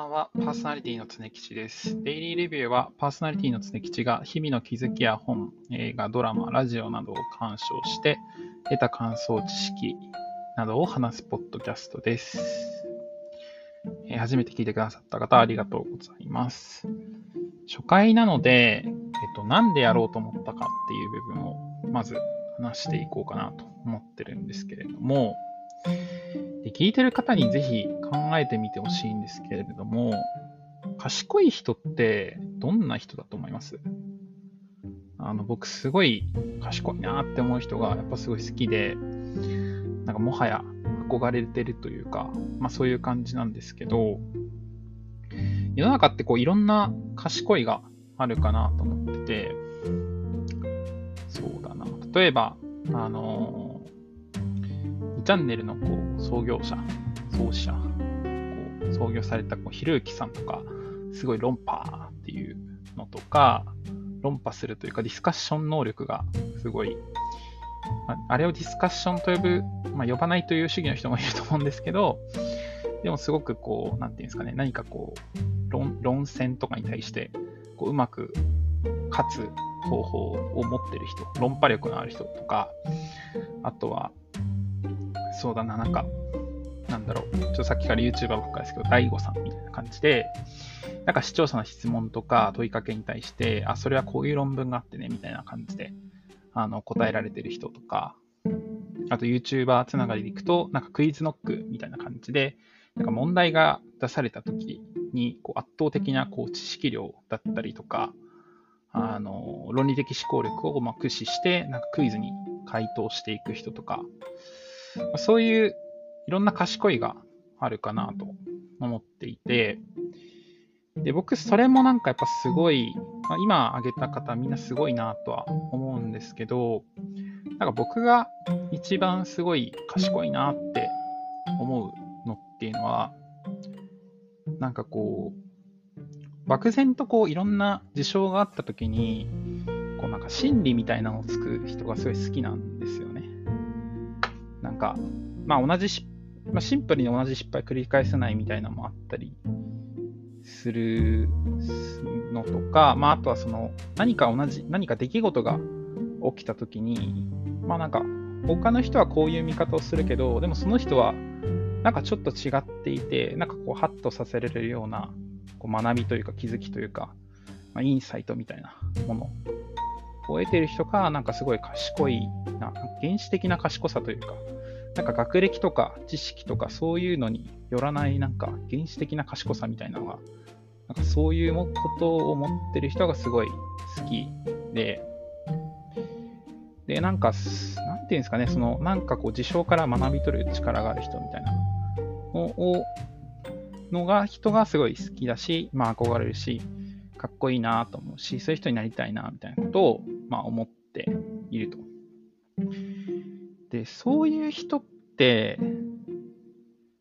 ばんは。パーソナリティの常吉です。デイリーレビューはパーソナリティの常吉が日々の気づきや本、映画、ドラマ、ラジオなどを鑑賞して得た感想、知識などを話すポッドキャストです。えー初めて聞いてくださった方ありがとうございます。初回なので、えっと、なんでやろうと思ったかっていう部分をまず話していこうかなと思ってるんですけれども、聞いてる方にぜひ考えてみてほしいんですけれども、賢い人ってどんな人だと思います？あの僕すごい賢いなって思う人がやっぱすごい好きで、なんかもはや憧れてるというか、まあそういう感じなんですけど、世の中ってこういろんな賢いがあるかなと思ってて、そうだな。例えば、あの2チャンネルのこう創業者、創始者、こう創業されたこうひろゆきさんとか、すごい論破っていうのとか、論破するというかディスカッション能力がすごい、ああれをディスカッションと呼ぶ、まあ、呼ばないという主義の人もいると思うんですけど、でもすごくこう、なんていうんですかね、何かこう、論論戦とかに対して、こううまく勝つ方法を持ってる人、論破力のある人とか、あとは、そうだな、なんか、なんだろう、ちょっとさっきから YouTuber ばっかりですけど、大悟さんみたいな感じで、なんか視聴者の質問とか問いかけに対して、あ、それはこういう論文があってね、みたいな感じで、あの、答えられてる人とか、あと YouTuber つながりでいくと、なんかクイズノックみたいな感じで、なんか問題が出された時に、こう圧倒的なこう知識量だったりとか、あの、論理的思考力をま駆使して、なんかクイズに回答していく人とか、そういういろんな賢いがあるかなと思っていて、で、僕、それもなんかやっぱすごい、まあ、今挙げた方みんなすごいなとは思うんですけど、なんか僕が一番すごい賢いなって思うのっていうのは、なんかこう、漠然とこういろんな事象があった時に、こうなんか心理みたいなのをつく人がすごい好きなんですよ。か、まあ同じし、まあ、シンプルに同じ失敗繰り返せないみたいなのもあったりするのとか、まああとはその何か同じ、何か出来事が起きた時に、まあなんか他の人はこういう見方をするけど、でもその人はなんかちょっと違っていて、なんかこうハッとさせられるようなこう学びというか気づきというか、まあ、インサイトみたいなものを得てる人が、なんかすごい賢いな、原始的な賢さというか、なんか学歴とか知識とかそういうのによらないなんか原始的な賢さみたいなのが、なんかそういうことを持ってる人がすごい好きで、で、なんか、なんていうんですかね、その、なんかこう、事象から学び取る力がある人みたいなのを、のが、人がすごい好きだし、まあ憧れるし、かっこいいなと思うし、そういう人になりたいな、みたいなことを、まあ思っていると。で、そういう人って、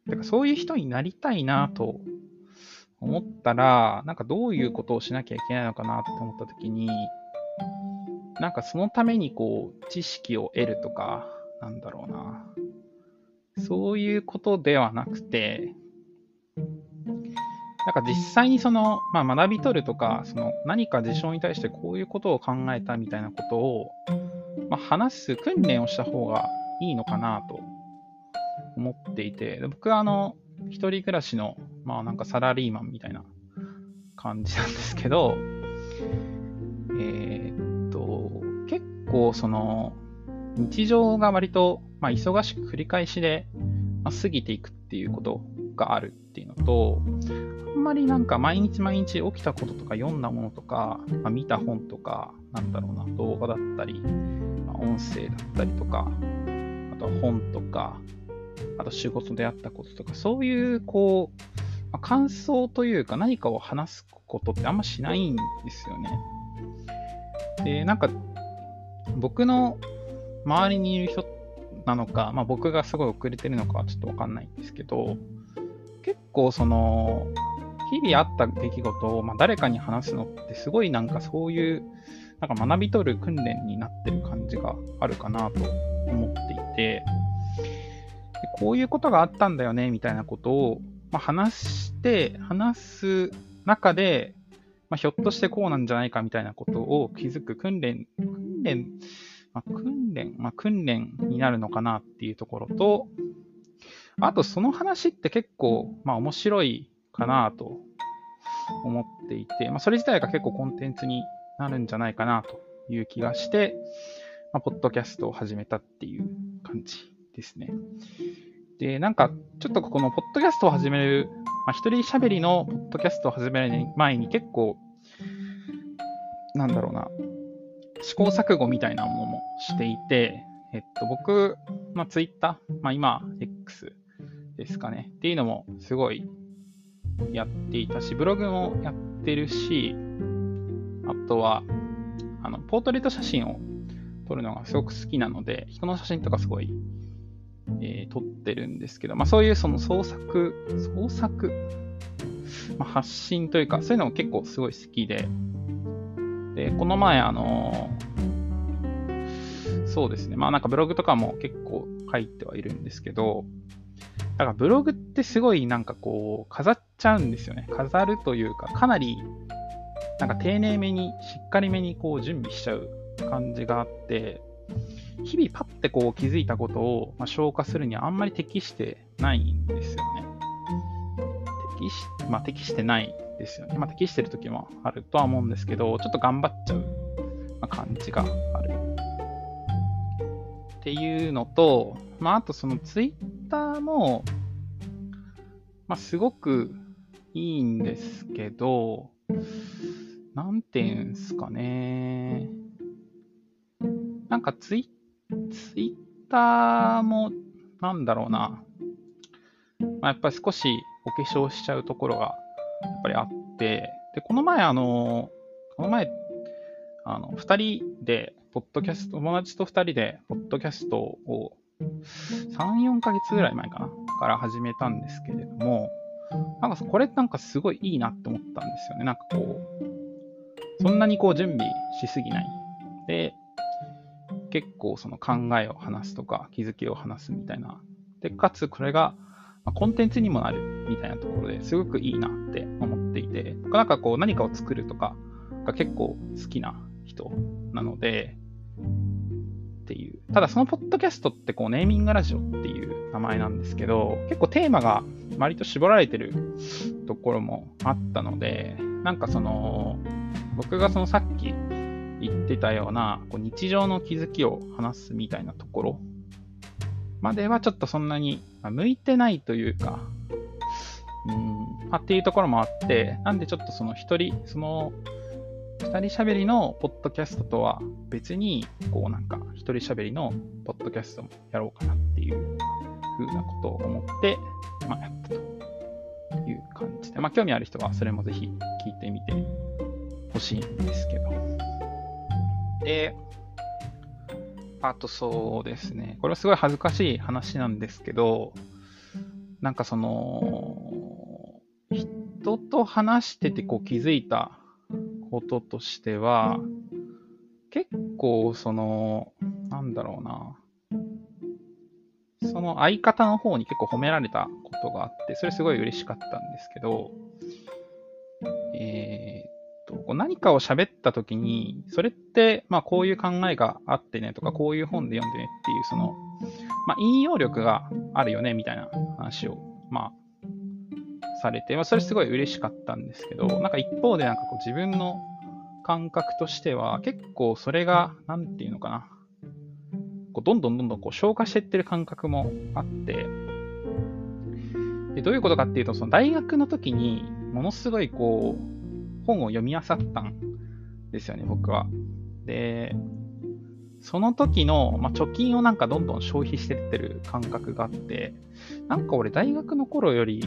てかそういう人になりたいなと思ったら、なんかどういうことをしなきゃいけないのかなって思ったときに、なんかそのためにこう、知識を得るとか、なんだろうな。そういうことではなくて、なんか実際にその、まあ、学び取るとか、その何か事象に対してこういうことを考えたみたいなことを、まあ、話す訓練をした方がいいのかなと思っていて、で僕はあの、一人暮らしの、まあなんかサラリーマンみたいな感じなんですけど、えーっと、結構その、日常が割と、まあ、忙しく繰り返しで、まあ、過ぎていくっていうことがあるっていうのと、あんまりなんか毎日毎日起きたこととか読んだものとか、まあ、見た本とか、なんだろうな、動画だったり、まあ、音声だったりとか、本とか、あと仕事であったこととか、そういうこう、まあ感想というか何かを話すことってあんましないんですよね。で、なんか僕の周りにいる人なのか、まあ、僕がすごい遅れてるのかはちょっとわかんないんですけど、結構その、日々あった出来事を、まあ、誰かに話すのってすごいなんかそういう、なんか学び取る訓練になってる感じがあるかなと思っていて、こういうことがあったんだよね、みたいなことを、ま、話して話す中で、まあ、ひょっとしてこうなんじゃないかみたいなことを気づく訓練、訓練、まあ、訓練、まあ、訓練になるのかなっていうところと、あとその話って結構、まあ面白いかなと思っていて、まあそれ自体が結構コンテンツになるんじゃないかなという気がして、まあ、ポッドキャストを始めたっていう感じですね。で、なんか、ちょっとこのポッドキャストを始める、まあ、一人喋りのポッドキャストを始める前に結構、なんだろうな、試行錯誤みたいなものもしていて、えっと、僕、まあ、ツイッター、まあ、今、X ですかね。っていうのもすごいやっていたし、ブログもやってるし、あとは、あの、ポートレート写真を撮るのがすごく好きなので、人の写真とかすごい、えー、撮ってるんですけど、まあそういうその創作、創作、まあ、発信というか、そういうのも結構すごい好きで、で、この前、あのー、そうですね、まあなんかブログとかも結構書いてはいるんですけど、だからブログってすごいなんかこう、飾っちゃうんですよね。飾るというか、かなり、なんか丁寧めに、しっかりめにこう準備しちゃう感じがあって、日々パッてこう気づいたことを、まあ、消化するにはあんまり適してないんですよね。適し、まあ、適してないですよね。まあ、適してる時もあるとは思うんですけど、ちょっと頑張っちゃう、まあ感じがある。っていうのと、まあ、あとそのツイッターも、まあ、すごくいいんですけど、なんていうんすかね。なんかツイツイッターも、なんだろうな。まあ、やっぱり少しお化粧しちゃうところがやっぱりあって、で、この前あの、この前、あの、二人で、ポッドキャスト、友達と二人で、ポッドキャストを3、4ヶ月ぐらい前かなから始めたんですけれども、なんかこれなんかすごいいいなって思ったんですよね。なんかこう、そんなにこう準備しすぎない。で、結構その考えを話すとか気づきを話すみたいな。で、かつこれがコンテンツにもなるみたいなところですごくいいなって思っていて、僕なんかこう何かを作るとかが結構好きな人なので、っていう。ただそのポッドキャストってこうネーミングラジオっていう名前なんですけど、結構テーマが割と絞られてるところもあったので、なんかその、僕がそのさっき言ってたようなこう日常の気づきを話すみたいなところ。まではちょっとそんなに向いてないというか、うん、まあ、っていうところもあって、なんでちょっとその一人、その二人喋りのポッドキャストとは別に、こうなんか一人喋りのポッドキャストもやろうかなっていう風なことを思って、まあやったという感じで、まあ興味ある人はそれもぜひ聞いてみてほしいんですけど。で、あとそうですね、これはすごい恥ずかしい話なんですけど、なんかその、人と話しててこう気づいたこととしては、結構その、なんだろうな、その相方の方に結構褒められたことがあって、それすごい嬉しかったんですけど、えー、っと、何かを喋った時に、それって、まあこういう考えがあってねとか、こういう本で読んでねっていう、その、まあ引用力があるよねみたいな話を、まあされて、まあ、それすごい嬉しかったんですけど、なんか一方でなんかこう自分の感覚としては、結構それが、なんていうのかな、こうどんどんどんどんこう消化していってる感覚もあって、でどういうことかっていうと、その大学の時にものすごいこう、本を読み漁ったんですよね、僕は。で、その時の、まあ、貯金をなんかどんどん消費してってる感覚があって、なんか俺大学の頃より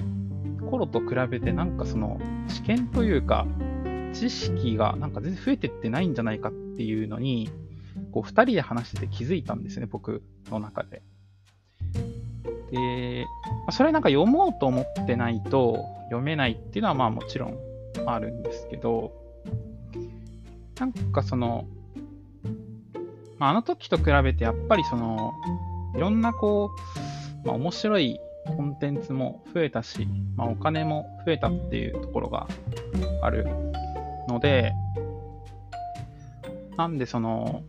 頃と比べてなんかその知見というか知識がなんか全然増えてってないんじゃないかっていうのにこう2人で話してて気づいたんですね僕の中で。で、それなんか読もうと思ってないと読めないっていうのはまあもちろんあるんですけどなんかその、まあ、あの時と比べてやっぱりそのいろんなこう、まあ、面白いコンテンツも増えたし、まあ、お金も増えたっていうところがあるので、なんでその、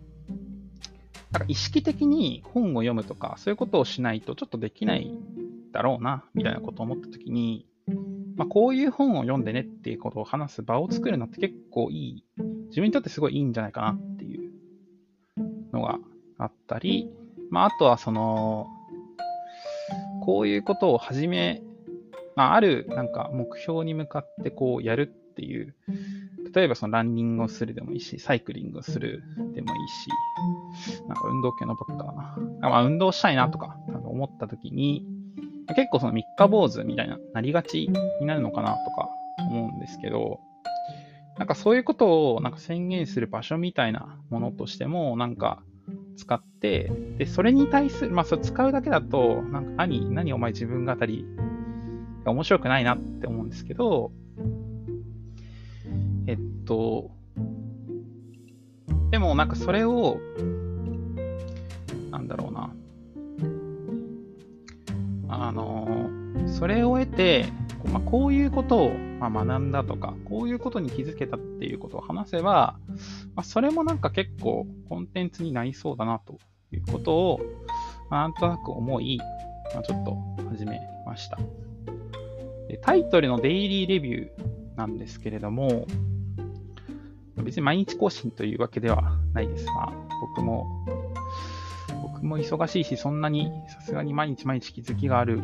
なんか意識的に本を読むとか、そういうことをしないとちょっとできないだろうな、みたいなことを思ったときに、まあ、こういう本を読んでねっていうことを話す場を作るのって結構いい、自分にとってすごいいいんじゃないかなっていうのがあったり、まあ、あとはその、こういうことを始め、まあ、あるなんか目標に向かってこうやるっていう、例えばそのランニングをするでもいいし、サイクリングをするでもいいし、なんか運動系の僕かな。まあ、運動したいなとか思った時に、結構その三日坊主みたいな、なりがちになるのかなとか思うんですけど、なんかそういうことをなんか宣言する場所みたいなものとしても、なんか使って、で、それに対する、まあ、それ使うだけだと、なんか何、何お前自分語りが面白くないなって思うんですけど、えっと、でもなんかそれを、なんだろうな、あの、それを得て、まあ、こういうことを、ま学んだとか、こういうことに気づけたっていうことを話せば、まあ、それもなんか結構コンテンツになりそうだなということを、まあ、なんとなく思い、まあ、ちょっと始めましたで。タイトルのデイリーレビューなんですけれども、別に毎日更新というわけではないですが、僕も、も忙しいし、そんなにさすがに毎日毎日気づきがある、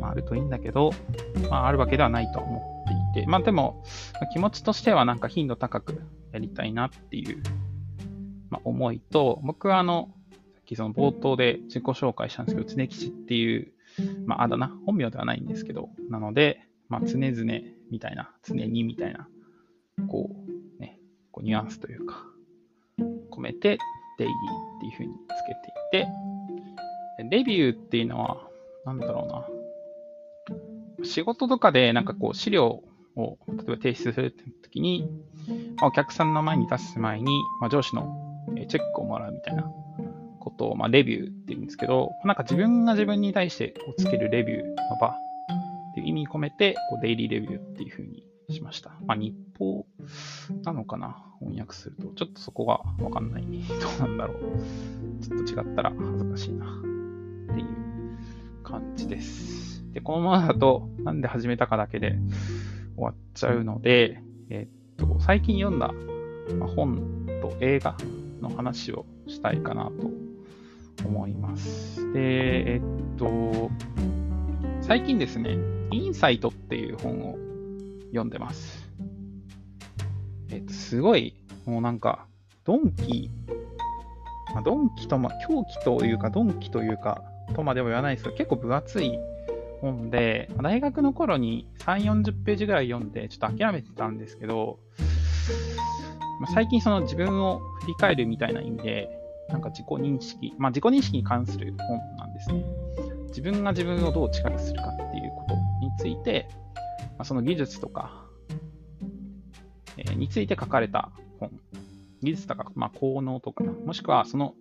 まあ、あるといいんだけど、まあ、あるわけではないと思っていて、まあでも、気持ちとしてはなんか頻度高くやりたいなっていう、まあ、思いと、僕はあの、さっきその冒頭で自己紹介したんですけど、常吉っていう、まあ、あだ名、本名ではないんですけど、なので、まあ、常々みたいな、常にみたいな、こう、ね、こうニュアンスというか、込めて、デイリーっていう風につけていて、レビューっていうのは、なんだろうな、仕事とかでなんかこう資料を例えば提出するって時に、まあ、お客さんの前に出す前に、まあ、上司のチェックをもらうみたいなことを、まあ、レビューって言うんですけど、なんか自分が自分に対してこうつけるレビューの場っていう意味込めて、こうデイリーレビューっていうふうにしました。まあ、日報なのかな翻訳すると。ちょっとそこがわかんない。どうなんだろう。ちょっと違ったら恥ずかしいな。っていう感じです。で、このままだと、なんで始めたかだけで終わっちゃうので、えっと、最近読んだ本と映画の話をしたいかなと思います。で、えっと、最近ですね、インサイトっていう本を読んでます。えっと、すごい、もうなんか、ドンキ、まあ、ドンキとま、狂気というか、ドンキというか、とまでは言わないですけど、結構分厚い本で、大学の頃に3、40ページぐらい読んで、ちょっと諦めてたんですけど、まあ、最近その自分を振り返るみたいな意味で、なんか自己認識、まあ自己認識に関する本なんですね。自分が自分をどう近くするかっていうことについて、まあ、その技術とか、について書かれた本。技術とか、まあ、効能とか、もしくはその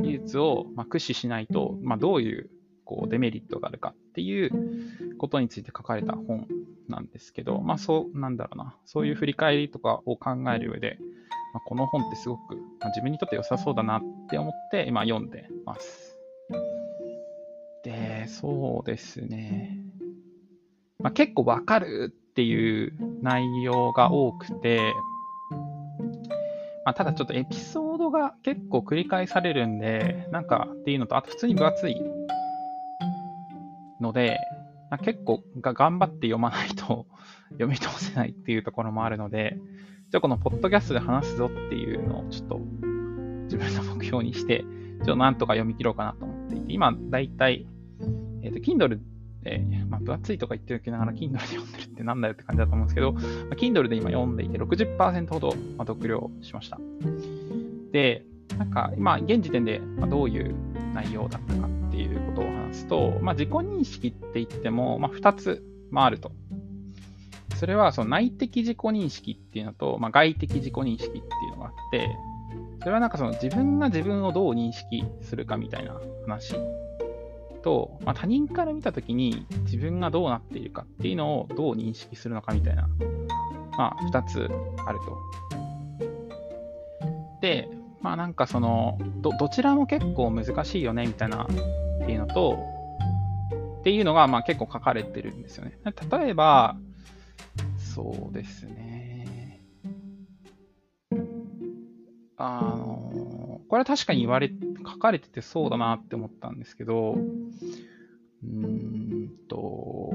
技術をまあ駆使しないと、まあ、どういうこうデメリットがあるかっていうことについて書かれた本なんですけど、まあそう、なんだろうな、そういう振り返りとかを考える上で、まあ、この本ってすごく、まあ、自分にとって良さそうだなって思って今読んでます。で、そうですね。まあ、結構わかるっていう内容が多くて、まあ、ただちょっとエピソードが結構繰り返されるんで、なんかっていうのと、あと普通に分厚いので、ま、結構が頑張って読まないと 読み通せないっていうところもあるので、じゃあこのポッドキャストで話すぞっていうのをちょっと自分の目標にして、ちょっとなんとか読み切ろうかなと思っていて、今だいたい、えっ、ー、と、Kindle で、分厚いとか言っておきながら Kindle で読んでるってなんだよって感じだと思うんですけど、まあ、Kindle で今読んでいて60%ほど、ま、読了しました。で、なんか今、現時点でどういう内容だったかっていうことを話すと、まあ、自己認識って言っても、まあ、2つ、まあ、ると。それはその内的自己認識っていうのと、まあ、外的自己認識っていうのがあって、それはなんかその自分が自分をどう認識するかみたいな話と、まあ、他人から見たときに自分がどうなっているかっていうのをどう認識するのかみたいな、まあ、2つあると。で、まあなんかその、ど、どちらも結構難しいよねみたいなっていうのと、っていうのがまあ結構書かれてるんですよね。例えば、そうですね。あの、これは確かに言われて、書かれててそうだなって思ったんですけど、うーんと、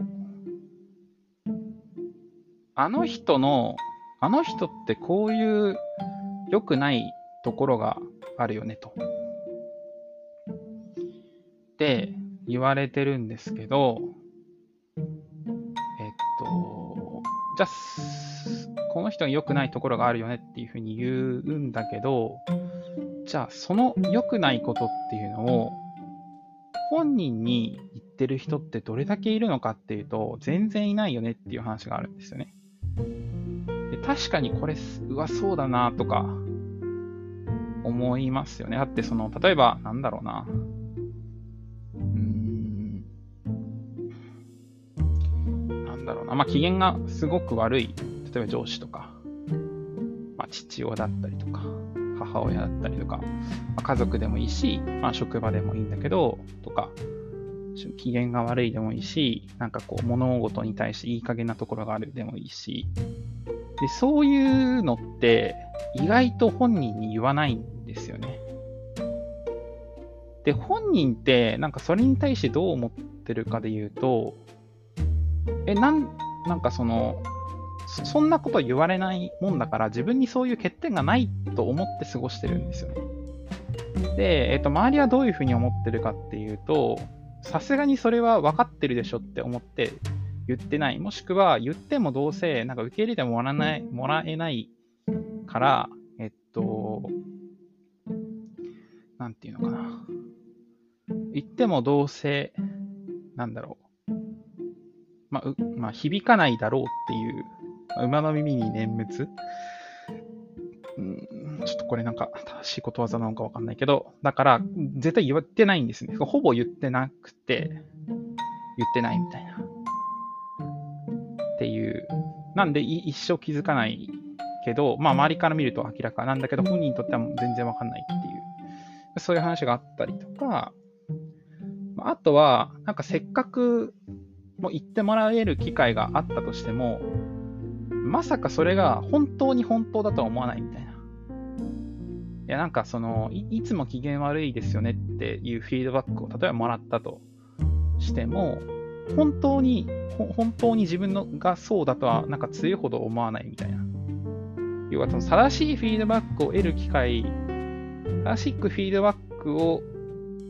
あの人の、あの人ってこういう良くないところがあるよねと。って言われてるんですけど、えっと、じゃあ、この人に良くないところがあるよねっていうふうに言うんだけど、じゃあその良くないことっていうのを本人に言ってる人ってどれだけいるのかっていうと全然いないよねっていう話があるんですよね。で確かにこれ、うわ、そうだなとか思いますよね。だってその、例えばなんだろうな。うん。なんだろうな。まあ機嫌がすごく悪い。例えば上司とか、まあ父親だったりとか、親だったりとか、まあ、家族でもいいし、まあ職場でもいいんだけど、とか、機嫌が悪いでもいいし、なんかこう物事に対していい加減なところがあるでもいいし、で、そういうのって意外と本人に言わないんですよね。で、本人ってなんかそれに対してどう思ってるかで言うと、え、なん、なんかその、そんなこと言われないもんだから自分にそういう欠点がないと思って過ごしてるんですよね。で、えっと、周りはどういうふうに思ってるかっていうと、さすがにそれは分かってるでしょって思って言ってない。もしくは言ってもどうせなんか受け入れてもらわないもらえないから、えっと、なんていうのかな。言ってもどうせ、なんだろう。まあ、うまあ、響かないだろうっていう馬の耳に念仏？うん、ちょっとこれなんか正しいことわざなのかわかんないけど、だから絶対言ってないんですね。ほぼ言ってなくて、言ってないみたいな。っていう。なんで一生気づかないけど、まあ周りから見ると明らかなんだけど、本人にとっては全然わかんないっていう、そういう話があったりとか、あとは、なんかせっかくもう言ってもらえる機会があったとしても、まさかそれが本当に本当だとは思わないみたいな。いや、なんかそのい、いつも機嫌悪いですよねっていうフィードバックを例えばもらったとしても、本当に、本当に自分のがそうだとはなんか強いほど思わないみたいな。要はその正しいフィードバックを得る機会、正しくフィードバックを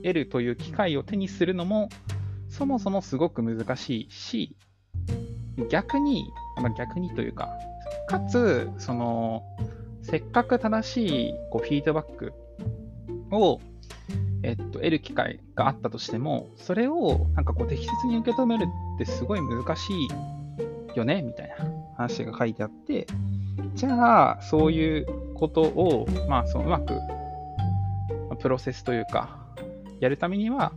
得るという機会を手にするのも、そもそもすごく難しいし、逆に、まあ、逆にというか、かつ、その、せっかく正しいこうフィードバックを、えっと、得る機会があったとしても、それをなんかこう適切に受け止めるってすごい難しいよねみたいな話が書いてあって、じゃあ、そういうことを、まあ、そのうまく、プロセスというか、やるためには、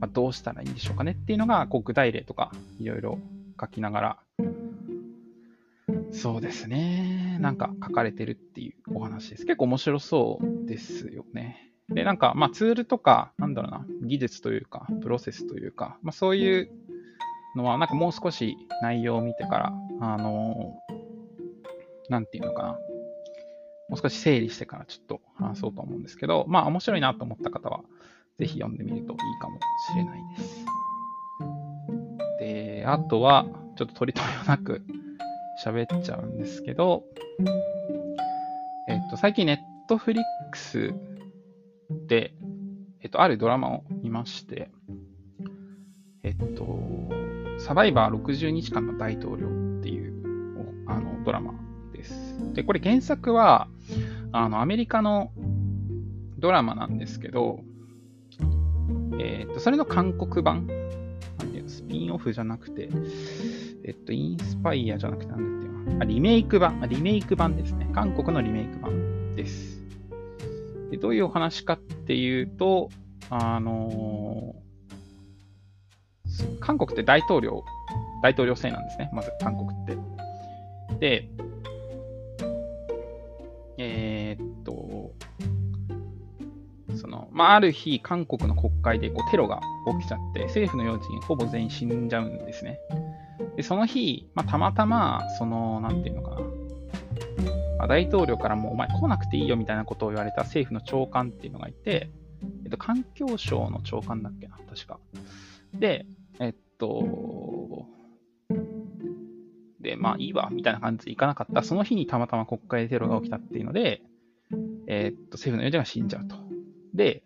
まあ、どうしたらいいんでしょうかねっていうのが、こう具体例とかいろいろ書きながら、そうですね。なんか書かれてるっていうお話です。結構面白そうですよね。で、なんか、まあツールとか、なんだろうな、技術というか、プロセスというか、まあそういうのは、なんかもう少し内容を見てから、あのー、なんていうのかな。もう少し整理してからちょっと話そうと思うんですけど、まあ面白いなと思った方は、ぜひ読んでみるといいかもしれないです。で、あとは、ちょっと取り留めもなく喋っちゃうんですけど、えっと、最近ネットフリックスで、えっと、あるドラマを見まして、えっと、サバイバー60日間の大統領っていうあのドラマです。で、これ原作は、あの、アメリカのドラマなんですけど、えっと、それの韓国版なんていうの、スピンオフじゃなくて、えっと、インスパイアじゃなくて、なんだっていうのあ、リメイク版、リメイク版ですね。韓国のリメイク版です。でどういうお話かっていうと、あの韓国って大統領、大統領制なんですね、まず韓国って。で、えー、っと、その、まあ、ある日、韓国の国会でこうテロが起きちゃって、政府の要人ほぼ全員死んじゃうんですね。で、その日、まあ、たまたま、その、なんていうのかな、まあ、大統領からもお前来なくていいよみたいなことを言われた政府の長官っていうのがいて、えっと、環境省の長官だっけな、確か。で、えっと、で、まあいいわ、みたいな感じで行かなかった。その日にたまたま国会でテロが起きたっていうので、えっと、政府の要人が死んじゃうと。で、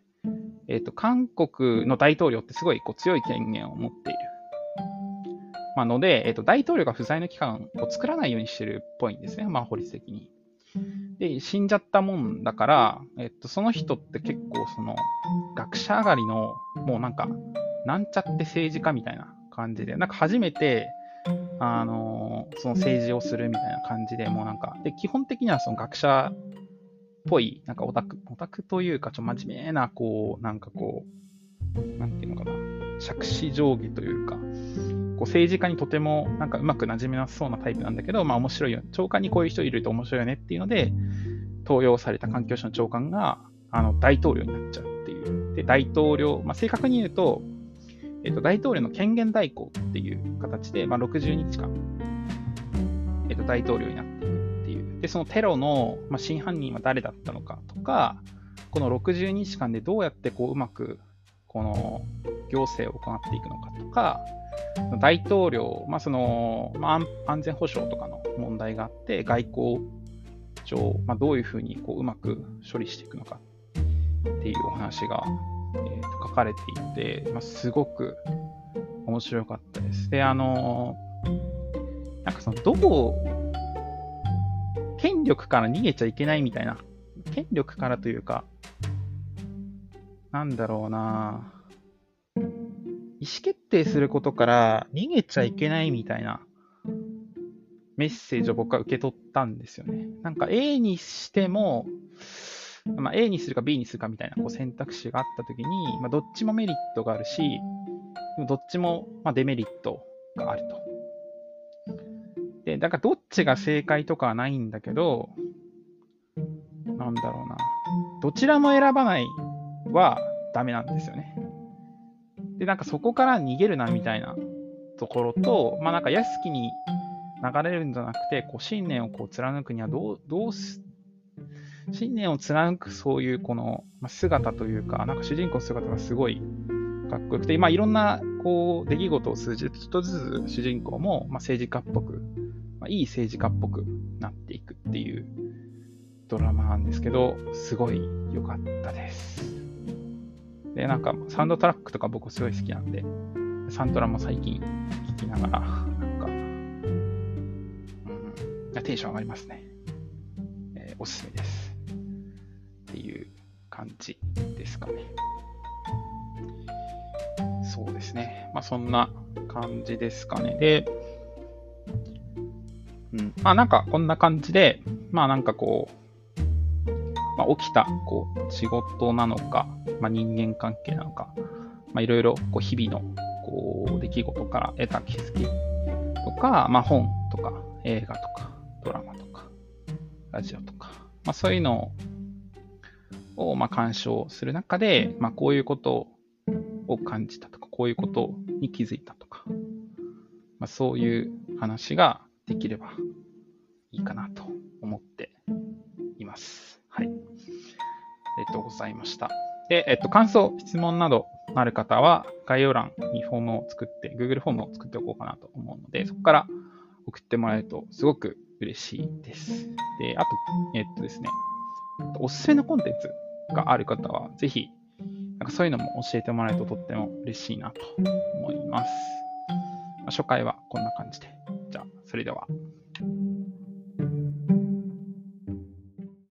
えっと、韓国の大統領ってすごいこう強い権限を持っている。まあ、ので、えっと、大統領が不在の期間を作らないようにしてるっぽいんですね。まあ、法律的に。で、死んじゃったもんだから、えっと、その人って結構その、学者上がりの、もうなんか、なんちゃって政治家みたいな感じで、なんか初めて、あのその政治をするみたいな感じで、もうなんか、で、基本的にはその学者っぽい、なんかオタク、オタクというか、ちょ、真面目な、こう、なんかこう、なんていうのかな、杓子定規というか、こう政治家にとてもなんかうまくなじめなそうなタイプなんだけど、まあ面白いよ。長官にこういう人いると面白いよねっていうので、登用された環境省の長官があの大統領になっちゃうっていう。で、大統領、まあ、正確に言うと、えっと、大統領の権限代行っていう形で、まあ、60日間、えっと、大統領になっていくっていう。で、そのテロの、まあ、真犯人は誰だったのかとか、この60日間でどうやってこううまくこの行政を行っていくのかとか、大統領、まあそのまあ、安全保障とかの問題があって、外交上、まあ、どういうふうにこううまく処理していくのかっていうお話が、えー、と書かれていて、まあ、すごく面白かったです。で、あのなんかその、どう、権力から逃げちゃいけないみたいな、権力からというか、なんだろうな意思決定することから逃げちゃいけないみたいなメッセージを僕は受け取ったんですよね。なんか A にしても、まあ、A にするか B にするかみたいなこう選択肢があったときに、まあ、どっちもメリットがあるし、でもどっちもまデメリットがあると。で、だからどっちが正解とかはないんだけど、なんだろうな。どちらも選ばないはダメなんですよね。で、なんかそこから逃げるなみたいなところと、まあなんか安きに流れるんじゃなくて、こう信念をこう貫くにはどう、どうす、信念を貫くそういうこの姿というか、なんか主人公の姿がすごいかっこよくて、まあいろんなこう出来事を通じて、ちょっとずつ主人公もま政治家っぽく、まあ、いい政治家っぽくなっていくっていうドラマなんですけど、すごい良かったです。で、なんかサウンドトラックとか僕すごい好きなんで、サントラも最近聴きながら、なんか、うん、テンション上がりますね。えー、おすすめです。っていう感じですかね。そうですね。まあそんな感じですかね。で、うん、まあなんかこんな感じで、まあなんかこう、まあ、起きたこう仕事なのか、まあ、人間関係なのか、まあ、いろいろこう日々のこう出来事から得た気づきとか、まあ、本とか映画とかドラマとかラジオとか、まあ、そういうのをまあ鑑賞する中で、まあ、こういうことを感じたとか、こういうことに気づいたとか、まあ、そういう話ができればいいかなとございました。で、えっと、感想、質問などある方は、概要欄にフォームを作って、Google フォームを作っておこうかなと思うので、そこから送ってもらえるとすごく嬉しいです。で、あと、えっとですね、おすすめのコンテンツがある方は、ぜひ、なんかそういうのも教えてもらえるととっても嬉しいなと思います。まあ、初回はこんな感じで。じゃあ、それでは。